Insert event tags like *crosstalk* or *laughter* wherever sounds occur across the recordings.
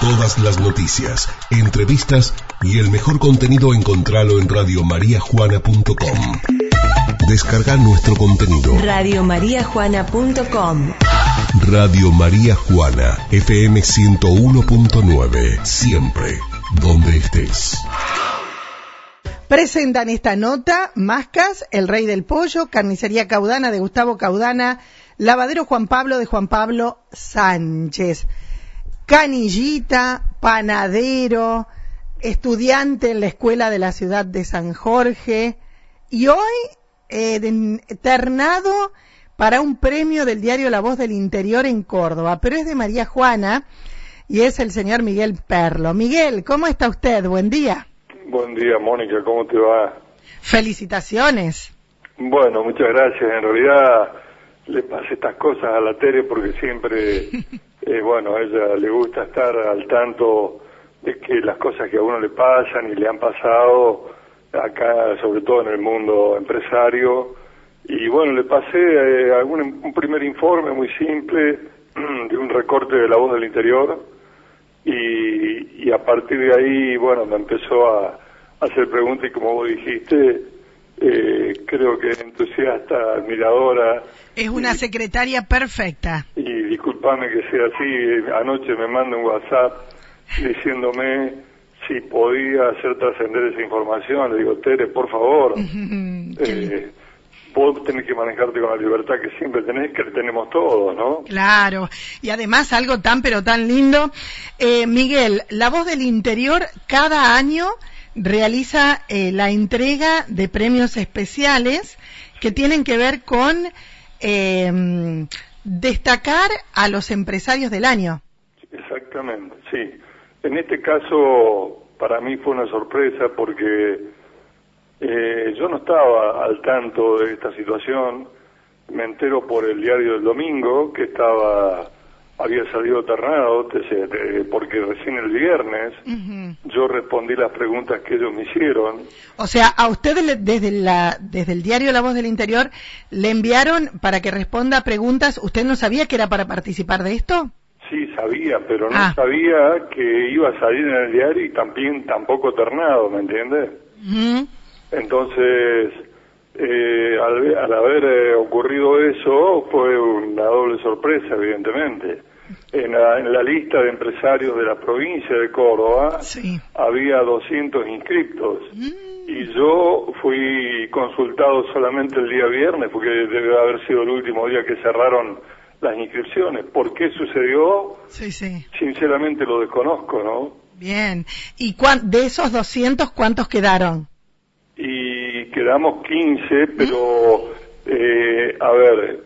Todas las noticias, entrevistas y el mejor contenido encontralo en radiomariajuana.com. Descarga nuestro contenido. Radiomariajuana.com Radio María Juana, FM 101.9. Siempre, donde estés. Presentan esta nota Mascas, El Rey del Pollo, Carnicería Caudana de Gustavo Caudana, Lavadero Juan Pablo de Juan Pablo Sánchez. Canillita, panadero, estudiante en la escuela de la ciudad de San Jorge y hoy eh, ternado para un premio del diario La Voz del Interior en Córdoba, pero es de María Juana y es el señor Miguel Perlo. Miguel, ¿cómo está usted? Buen día. Buen día, Mónica, ¿cómo te va? Felicitaciones. Bueno, muchas gracias. En realidad le pasé estas cosas a la Tere porque siempre *laughs* Eh, bueno, a ella le gusta estar al tanto de que las cosas que a uno le pasan y le han pasado acá, sobre todo en el mundo empresario. Y bueno, le pasé eh, algún, un primer informe muy simple *clears throat* de un recorte de la voz del interior y, y a partir de ahí, bueno, me empezó a, hacer preguntas y como vos dijiste, eh, creo que entusiasta, admiradora. Es una secretaria perfecta. Y disculpame que sea así, anoche me manda un WhatsApp diciéndome si podía hacer trascender esa información. Le digo, Tere, por favor, *laughs* eh, vos tenés que manejarte con la libertad que siempre tenés, que tenemos todos, ¿no? Claro, y además algo tan pero tan lindo. Eh, Miguel, La Voz del Interior cada año realiza eh, la entrega de premios especiales que tienen que ver con eh, destacar a los empresarios del año. Exactamente, sí. En este caso, para mí fue una sorpresa porque eh, yo no estaba al tanto de esta situación. Me entero por el diario del domingo que estaba había salido ternado porque recién el viernes yo respondí las preguntas que ellos me hicieron. O sea, a usted desde, la, desde el diario La Voz del Interior le enviaron para que responda preguntas. ¿Usted no sabía que era para participar de esto? Sí, sabía, pero no ah. sabía que iba a salir en el diario y también tampoco ternado, ¿me entiende? Entonces, eh, al, haber eh, ocurrido eso, fue una doble sorpresa, evidentemente en la, lista de empresarios de la provincia de Córdoba había 200 inscriptos mm. y yo fui consultado solamente el día viernes porque debe haber sido el último día que cerraron las inscripciones. ¿Por qué sucedió? Sí, sí. Sinceramente lo desconozco, ¿no? Bien. ¿Y de esos 200 cuántos quedaron? Y quedamos 15, pero, eh, a ver,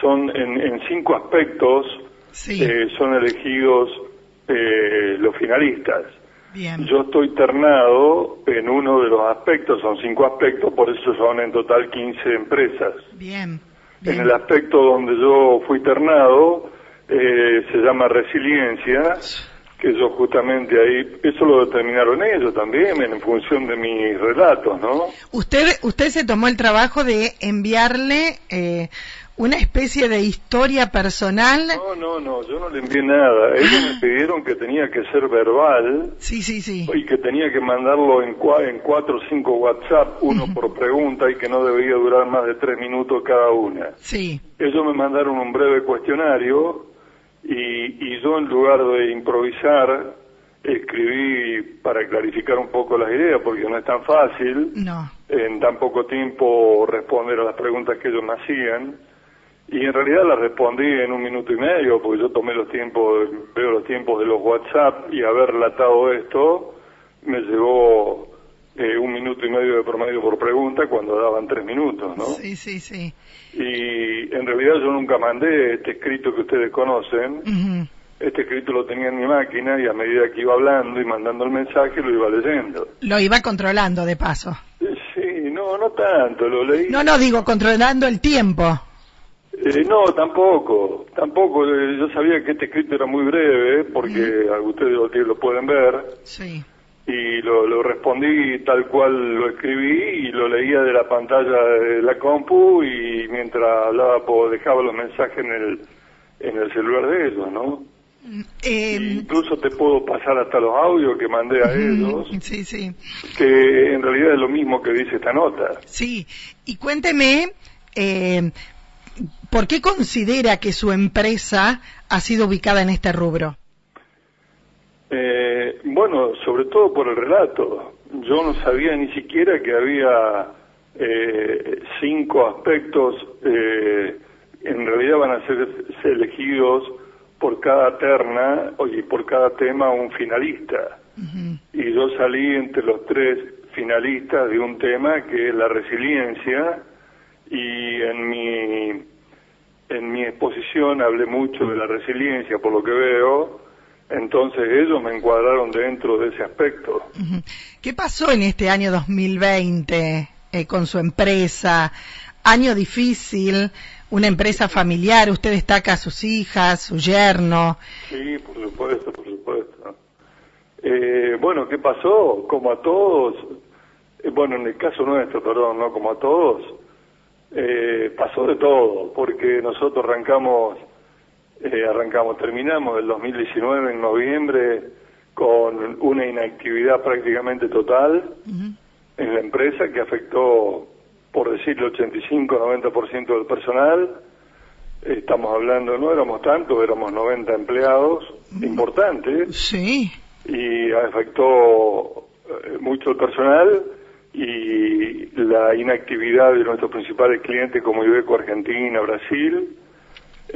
son en, en cinco aspectos eh, son elegidos eh, los finalistas. Yo estoy ternado en uno de los aspectos, son cinco aspectos, por eso son en total 15 empresas. Bien. En el aspecto donde yo fui ternado, eh, se llama resiliencia, que yo justamente ahí, eso lo determinaron ellos también en función de mis relatos, ¿no? Usted, usted se tomó el trabajo de enviarle eh, una especie de historia personal. No, no, no, yo no le envié nada. Ellos me *gasps* pidieron que tenía que ser verbal. Sí, sí, sí. Y que tenía que mandarlo en, en cuatro o cinco WhatsApp, uno por pregunta, y que no debía durar más de tres minutos cada una. Sí. Ellos me mandaron un breve cuestionario y, y yo en lugar de improvisar, escribí para clarificar un poco las ideas, porque no es tan fácil no. en tan poco tiempo responder a las preguntas que ellos me hacían. Y en realidad la respondí en un minuto y medio, porque yo tomé los tiempos, veo los tiempos de los WhatsApp y haber relatado esto me llevó eh, un minuto y medio de promedio por pregunta cuando daban tres minutos, ¿no? Sí, sí, sí. Y en realidad yo nunca mandé este escrito que ustedes conocen. Este escrito lo tenía en mi máquina y a medida que iba hablando y mandando el mensaje lo iba leyendo. Lo iba controlando de paso. Sí, no, no tanto, lo leí. No, no, digo controlando el tiempo. Eh, no, tampoco, tampoco. Eh, yo sabía que este escrito era muy breve, porque ustedes lo, pueden ver. Sí. Y lo, respondí tal cual lo escribí y lo leía de la pantalla de la compu y mientras hablaba pues, dejaba los mensajes en el, en el celular de ellos, ¿no? Eh, Incluso te puedo pasar hasta los audios que mandé a ellos, sí, sí. que en realidad es lo mismo que dice esta nota. Sí, y cuénteme, eh, ¿por qué considera que su empresa ha sido ubicada en este rubro? Eh, bueno, sobre todo por el relato. Yo no sabía ni siquiera que había eh, cinco aspectos, eh, en realidad van a ser elegidos por cada terna y por cada tema un finalista. Y yo salí entre los tres finalistas de un tema que es la resiliencia y en mi en mi exposición hablé mucho de la resiliencia por lo que veo entonces ellos me encuadraron dentro de ese aspecto. ¿Qué pasó en este año 2020 eh, con su empresa? Año difícil, una empresa familiar, usted destaca a sus hijas, su yerno. Sí, por supuesto, por supuesto. Eh, bueno, ¿qué pasó? Como a todos, eh, bueno, en el caso nuestro, perdón, no como a todos, eh, pasó de todo, porque nosotros arrancamos, eh, arrancamos, terminamos el 2019 en noviembre con una inactividad prácticamente total en la empresa que afectó, por decirlo, 85-90% del personal. Estamos hablando, no éramos tantos, éramos 90 empleados, importantes, Sí. y afectó eh, mucho el personal y la inactividad de nuestros principales clientes como Ibeco Argentina, Brasil,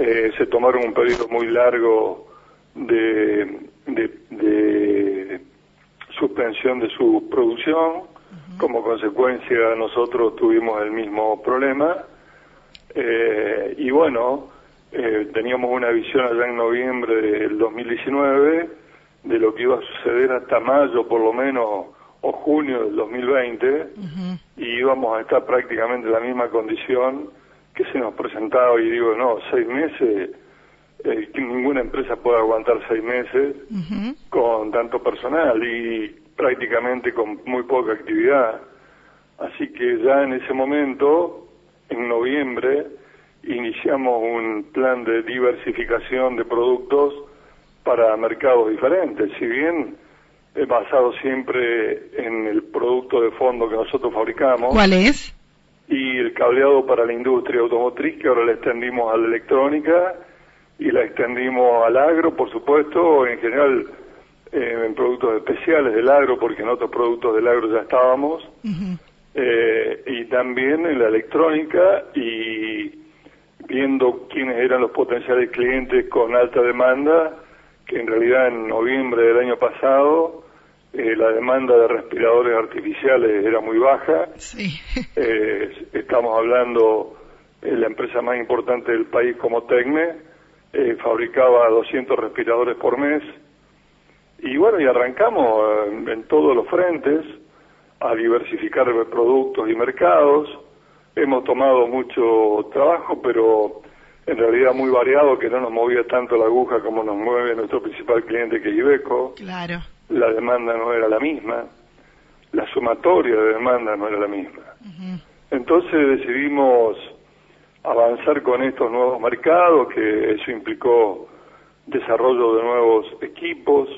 eh, se tomaron un periodo muy largo de, de, de suspensión de su producción. Como consecuencia nosotros tuvimos el mismo problema. Eh, y bueno, eh, teníamos una visión allá en noviembre del 2019 de lo que iba a suceder hasta mayo por lo menos o junio del 2020 Ujú. y íbamos a estar prácticamente en la misma condición que se nos presentaba y digo, no, seis meses, eh, que ninguna empresa puede aguantar seis meses con tanto personal y prácticamente con muy poca actividad. Así que ya en ese momento, en noviembre, iniciamos un plan de diversificación de productos para mercados diferentes. Si bien basado siempre en el producto de fondo que nosotros fabricamos ¿Cuál es? Y el cableado para la industria automotriz que ahora le extendimos a la electrónica y la extendimos al agro, por supuesto, en general eh, en productos especiales del agro, porque en otros productos del agro ya estábamos, eh, y también en la electrónica y viendo quiénes eran los potenciales clientes con alta demanda, que en realidad en noviembre del año pasado eh, la demanda de respiradores artificiales era muy baja, Sí. *laughs* eh, estamos hablando de la empresa más importante del país como Tecne, eh, fabricaba 200 respiradores por mes. Y bueno, y arrancamos eh, en todos los frentes a diversificar productos y mercados. Hemos tomado mucho trabajo, pero en realidad muy variado, que no nos movía tanto la aguja como nos mueve nuestro principal cliente que es Ibeco Claro. La demanda no era la misma, la sumatoria de demanda no era la misma. Entonces decidimos avanzar con estos nuevos mercados, que eso implicó desarrollo de nuevos equipos,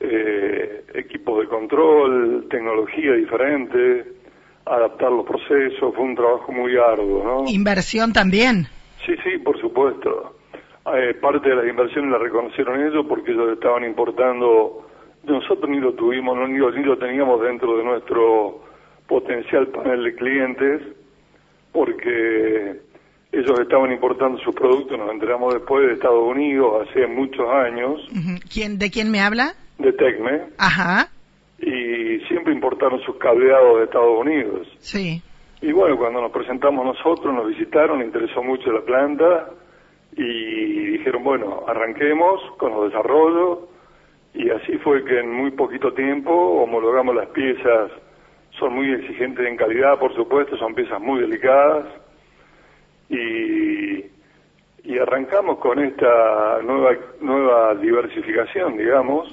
eh, equipos de control, tecnología diferente, adaptar los procesos, fue un trabajo muy arduo, ¿no? Inversión también. Sí, sí, por supuesto. Eh, parte de las inversiones la reconocieron ellos porque ellos estaban importando, nosotros ni lo tuvimos, no, ni, lo, ni lo teníamos dentro de nuestro potencial panel de clientes, porque ellos estaban importando sus productos, nos enteramos después de Estados Unidos, hace muchos años. ¿Quién, ¿De quién me habla? de Tecme, Ajá. y siempre importaron sus cableados de Estados Unidos. Sí. Y bueno, cuando nos presentamos nosotros, nos visitaron, interesó mucho la planta y dijeron, bueno, arranquemos con los desarrollos y así fue que en muy poquito tiempo homologamos las piezas, son muy exigentes en calidad, por supuesto, son piezas muy delicadas. Y, y arrancamos con esta nueva, nueva diversificación, digamos.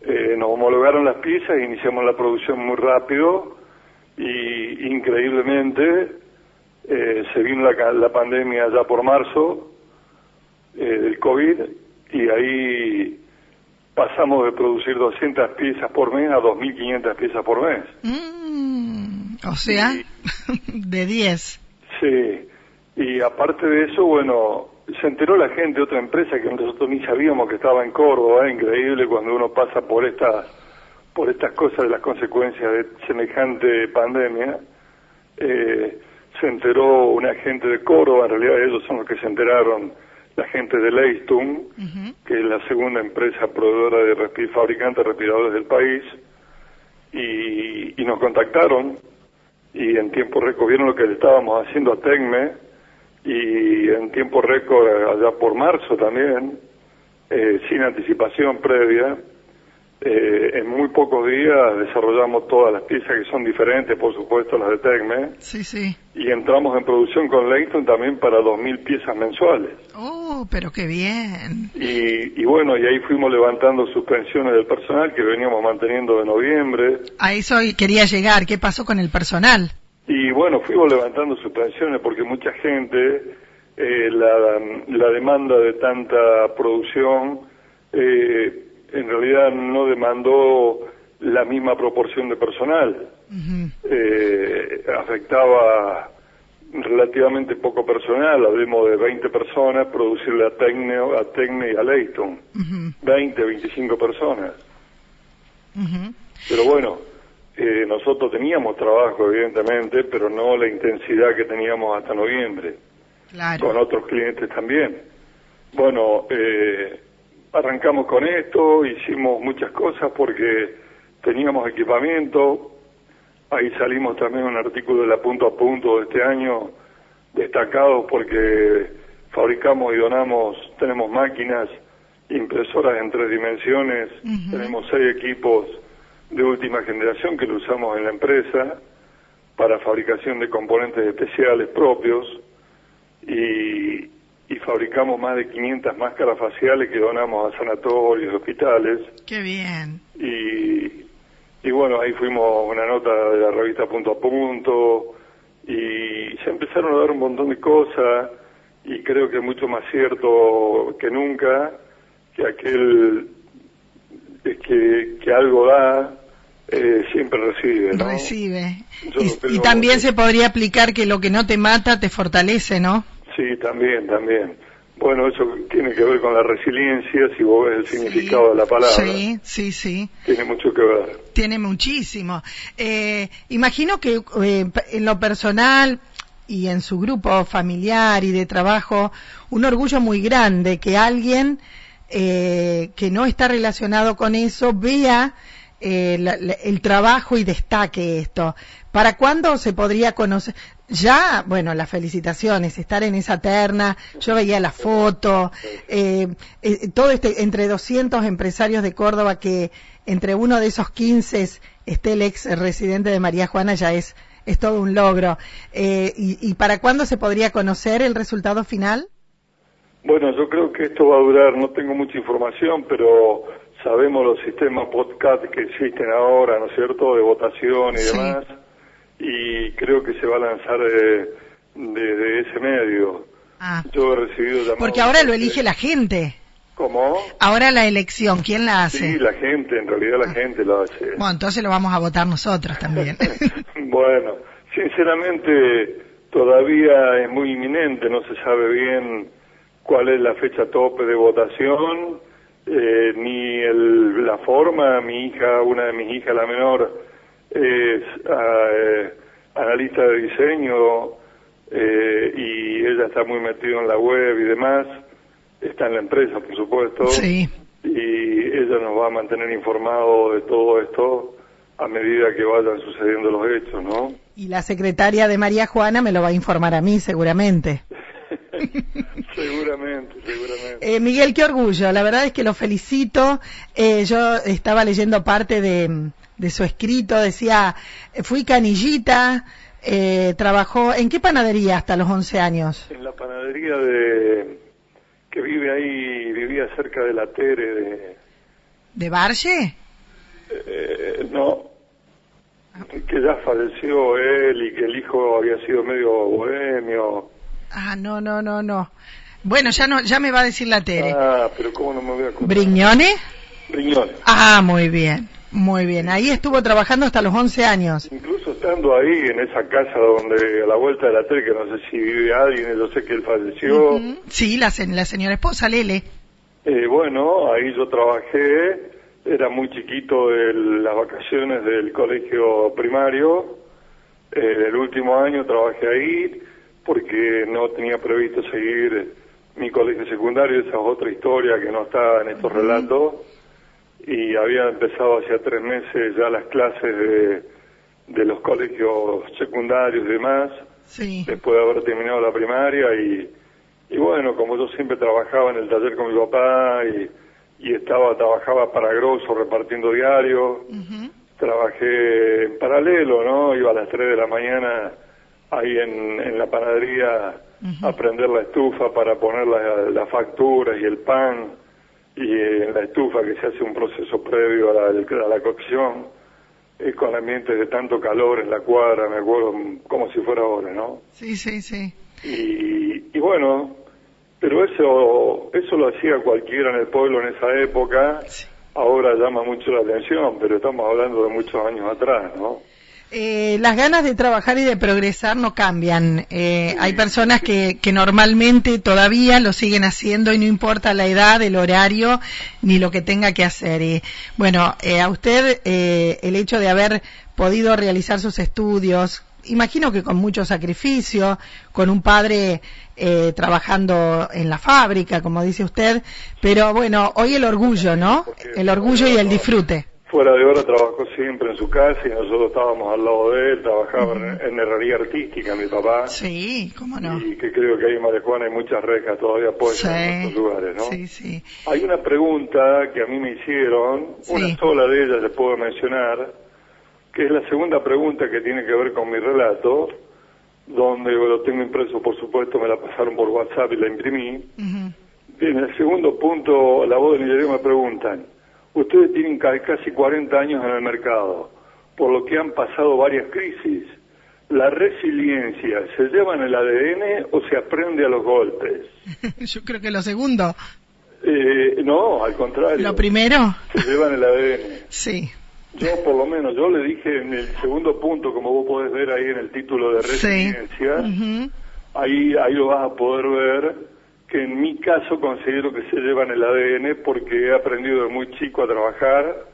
Eh, nos homologaron las piezas, iniciamos la producción muy rápido y increíblemente eh, se vino la, la pandemia ya por marzo eh, del COVID y ahí pasamos de producir 200 piezas por mes a 2.500 piezas por mes. Mm, o sea, *laughs* de 10. Sí, y aparte de eso, bueno, se enteró la gente de otra empresa que nosotros ni sabíamos que estaba en Córdoba, increíble cuando uno pasa por estas por estas cosas de las consecuencias de semejante pandemia. Eh, se enteró una gente de Córdoba, en realidad ellos son los que se enteraron, la gente de Leistung, que es la segunda empresa proveedora de respir fabricantes de respiradores del país, y, y nos contactaron y en tiempo récord vieron lo que le estábamos haciendo a Tecme y en tiempo récord allá por marzo también, eh, sin anticipación previa, eh, en muy pocos días desarrollamos todas las piezas que son diferentes, por supuesto las de Tecme. Sí, sí. Y entramos en producción con Leighton también para 2.000 piezas mensuales. Oh, pero qué bien. Y, y bueno, y ahí fuimos levantando suspensiones del personal que veníamos manteniendo de noviembre. A eso quería llegar. ¿Qué pasó con el personal? Y bueno, fuimos levantando suspensiones porque mucha gente, eh, la, la demanda de tanta producción, eh, en realidad no demandó la misma proporción de personal. eh, afectaba relativamente poco personal, hablemos de 20 personas, producirle a Tecne, a Tecne y a Leighton. 20, 25 personas. Pero bueno, eh, nosotros teníamos trabajo, evidentemente, pero no la intensidad que teníamos hasta noviembre. Claro. Con otros clientes también. Bueno, eh, arrancamos con esto, hicimos muchas cosas porque teníamos equipamiento. Ahí salimos también un artículo de la punto a punto de este año, destacado porque fabricamos y donamos, tenemos máquinas, impresoras en tres dimensiones, tenemos seis equipos de última generación que lo usamos en la empresa para fabricación de componentes especiales propios y, y fabricamos más de 500 máscaras faciales que donamos a sanatorios y hospitales. Qué bien. Y, y bueno, ahí fuimos una nota de la revista Punto a Punto y se empezaron a dar un montón de cosas y creo que es mucho más cierto que nunca que aquel que, que algo da eh, siempre recibe, ¿no? Recibe. Y, también se podría aplicar que lo que no te mata te fortalece, ¿no? Sí, también, también. Bueno, eso tiene que ver con la resiliencia, si vos ves el significado de la palabra. Sí, sí, sí. Tiene mucho que ver. Tiene muchísimo. Eh, imagino que eh, en lo personal y en su grupo familiar y de trabajo, un orgullo muy grande que alguien eh, que no está relacionado con eso vea eh, la- la- el trabajo y destaque esto. ¿Para cuándo se podría conocer? Ya, bueno, las felicitaciones, estar en esa terna, yo veía la foto, eh, eh, todo este, entre 200 empresarios de Córdoba que entre uno de esos 15 esté el ex residente de María Juana ya es, es todo un logro. Eh, y, ¿Y para cuándo se podría conocer el resultado final? Bueno, yo creo que esto va a durar, no tengo mucha información, pero sabemos los sistemas podcast que existen ahora, ¿no es cierto?, de votación y Sí. demás, y creo que se va a lanzar eh, desde ese medio. Ah, Yo he recibido porque ahora lo elige la gente. ¿Cómo? Ahora la elección, ¿quién la hace? Sí, la gente, en realidad la gente lo hace. Bueno, entonces lo vamos a votar nosotros también. *laughs* Bueno, sinceramente todavía es muy inminente, no se sabe bien cuál es la fecha tope de votación, eh, ni el- la forma. Mi hija, una de mis hijas, la menor, es eh, analista de diseño eh, y ella está muy metida en la web y demás. Está en la empresa, por supuesto sí. y ella nos va a mantener informado de todo esto a medida que vayan sucediendo los hechos, ¿no? Y la secretaria de María Juana me lo va a informar a mí seguramente. *laughs* seguramente, seguramente. Eh, Miguel, qué orgullo. La verdad es que lo felicito. Eh, yo estaba leyendo parte de, de su escrito. Decía, fui canillita, eh, trabajó, ¿en qué panadería hasta los 11 años? En la panadería de que vive ahí, vivía cerca de la Tere de ¿De Barge? eh, no que ya falleció él y que el hijo había sido medio bohemio. Ah, no, no, no, no. Bueno, ya no, ya me va a decir la Tere. Ah, pero ¿cómo no me voy a acordar? ¿Brignone? Brignone. Ah, muy bien, muy bien. Ahí estuvo trabajando hasta los 11 años. Incluso estando ahí en esa casa donde a la vuelta de la tele, que no sé si vive alguien, yo sé que él falleció. Sí, la, se- la señora esposa, Lele. Eh, bueno, ahí yo trabajé, era muy chiquito de las vacaciones del colegio primario. Eh, el último año trabajé ahí porque no tenía previsto seguir mi colegio secundario, esa es otra historia que no está en estos relatos. Y había empezado hacía tres meses ya las clases de, de los colegios secundarios y demás Sí. después de haber terminado la primaria y, y bueno, como yo siempre trabajaba en el taller con mi papá y, y estaba, trabajaba para Grosso repartiendo diarios, trabajé en paralelo, ¿no? Iba a las 3 de la mañana ahí en, en la panadería a prender la estufa para poner la- las facturas y el pan y eh, en la estufa que se hace un proceso previo a la, a la cocción eh, con ambientes de tanto calor en la cuadra, me acuerdo mm, como si fuera ahora, ¿no? Sí, sí, sí. Y, y bueno, pero eso, eso lo hacía cualquiera en el pueblo en esa época, Sí. ahora llama mucho la atención, pero estamos hablando de muchos años atrás, ¿no? Eh, las ganas de trabajar y de progresar no cambian. Eh, hay personas que, que normalmente todavía lo siguen haciendo y no importa la edad, el horario, ni lo que tenga que hacer. Y, bueno, eh, a usted eh, el hecho de haber podido realizar sus estudios, imagino que con mucho sacrificio, con un padre eh, trabajando en la fábrica, como dice usted, pero bueno, hoy el orgullo, ¿no? El orgullo y el disfrute. Fuera de hora trabajó siempre en su casa y nosotros estábamos al lado de él, trabajaba en, en herrería artística mi papá, Sí, cómo no. y que creo que ahí en Marijuana hay muchas rejas todavía puestas en Sí, muchos lugares, ¿no? sí, sí. Hay una pregunta que a mí me hicieron, Sí. una sola de ellas le puedo mencionar, que es la segunda pregunta que tiene que ver con mi relato, donde lo tengo impreso, por supuesto, me la pasaron por WhatsApp y la imprimí. Ujú. En el segundo punto, la voz del interior me preguntan, ustedes tienen ca- casi 40 años en el mercado, por lo que han pasado varias crisis. ¿La resiliencia se lleva en el ADN o se aprende a los golpes? *laughs* Yo creo que lo segundo. Eh, no, al contrario. Lo primero, Se lleva en el ADN. *laughs* sí. Yo, por lo menos, yo le dije en el segundo punto, como vos podés ver ahí en el título de Sí. resiliencia, ahí, ahí lo vas a poder ver, que en mi caso considero que se lleva en el ADN porque he aprendido de muy chico a trabajar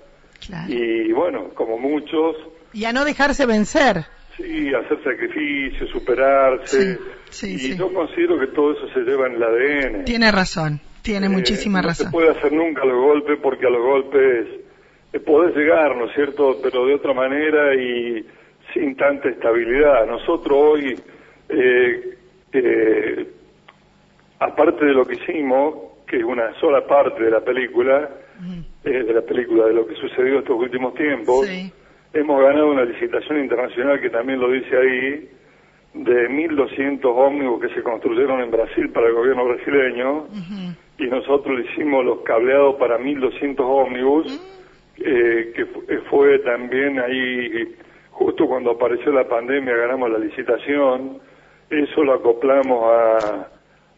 Claro. y, bueno, como muchos, Y a no dejarse vencer. sí, hacer sacrificios, superarse. Sí, sí, y sí. yo considero que todo eso se lleva en el ADN. Tiene razón, tiene Eh, muchísima no razón. se puede hacer nunca los golpes porque a los golpes eh, podés llegar, ¿no es cierto? Pero de otra manera y sin tanta estabilidad. Nosotros hoy, eh, eh, aparte de lo que hicimos, que es una sola parte de la película, eh, de la película, de lo que sucedió estos últimos tiempos, Sí. hemos ganado una licitación internacional que también lo dice ahí, de 1.200 ómnibus que se construyeron en Brasil para el gobierno brasileño y nosotros le hicimos los cableados para 1.200 ómnibus, eh, que eh, fue también ahí, justo cuando apareció la pandemia, ganamos la licitación, eso lo acoplamos a,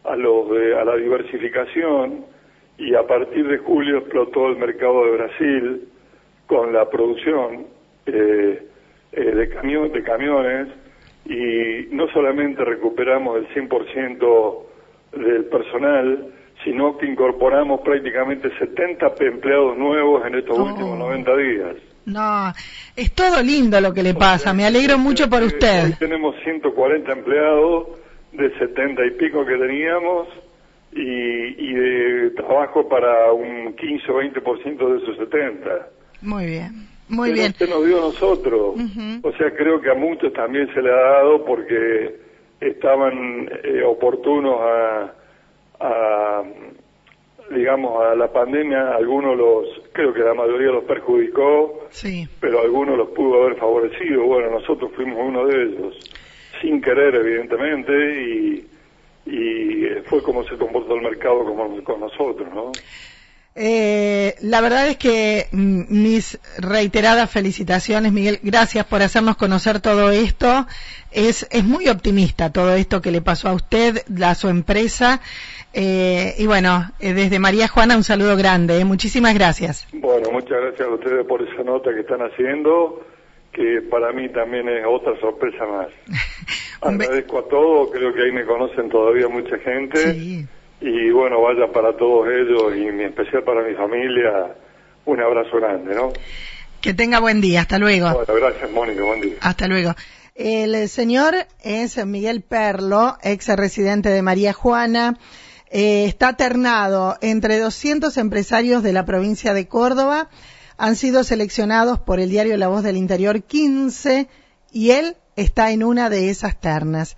a, los de- a la diversificación y a partir de julio explotó el mercado de Brasil con la producción eh, eh, de, camión, de camiones y no solamente recuperamos el 100% del personal, sino que incorporamos prácticamente 70 empleados nuevos en estos Oh. últimos 90 días. No, es todo lindo lo que le pasa. Me alegro mucho por usted. Hoy tenemos 140 empleados de 70 y pico que teníamos y, y de trabajo para un 15 o 20% de esos 70. Muy bien, muy Pero bien. Usted nos dio a nosotros. O sea, creo que a muchos también se le ha dado porque estaban eh, oportunos a, a, digamos, a la pandemia. Algunos los, creo que la mayoría los perjudicó, Sí, pero algunos los pudo haber favorecido. Bueno, nosotros fuimos uno de ellos, sin querer, evidentemente, y, y eh, fue como se comportó el mercado como, con nosotros, ¿no? Eh, la verdad es que mm, mis reiteradas felicitaciones, Miguel. Gracias por hacernos conocer todo esto. Es, es muy optimista todo esto que le pasó a usted, a su empresa. Eh, y bueno, eh, desde María Juana un saludo grande. Eh. Muchísimas gracias. Bueno, muchas gracias a ustedes por esa nota que están haciendo, que para mí también es otra sorpresa más. *laughs* Agradezco a todos, creo que ahí me conocen todavía mucha gente. Sí. Y bueno, vaya para todos ellos y en especial para mi familia, un abrazo grande, ¿no? Que tenga buen día. Hasta luego. Bueno, gracias, Mónica, buen día. Hasta luego. El señor es Miguel Perlo, ex residente de María Juana. Eh, está ternado entre 200 empresarios de la provincia de Córdoba. Han sido seleccionados por el diario La Voz del Interior 15 y él está en una de esas ternas.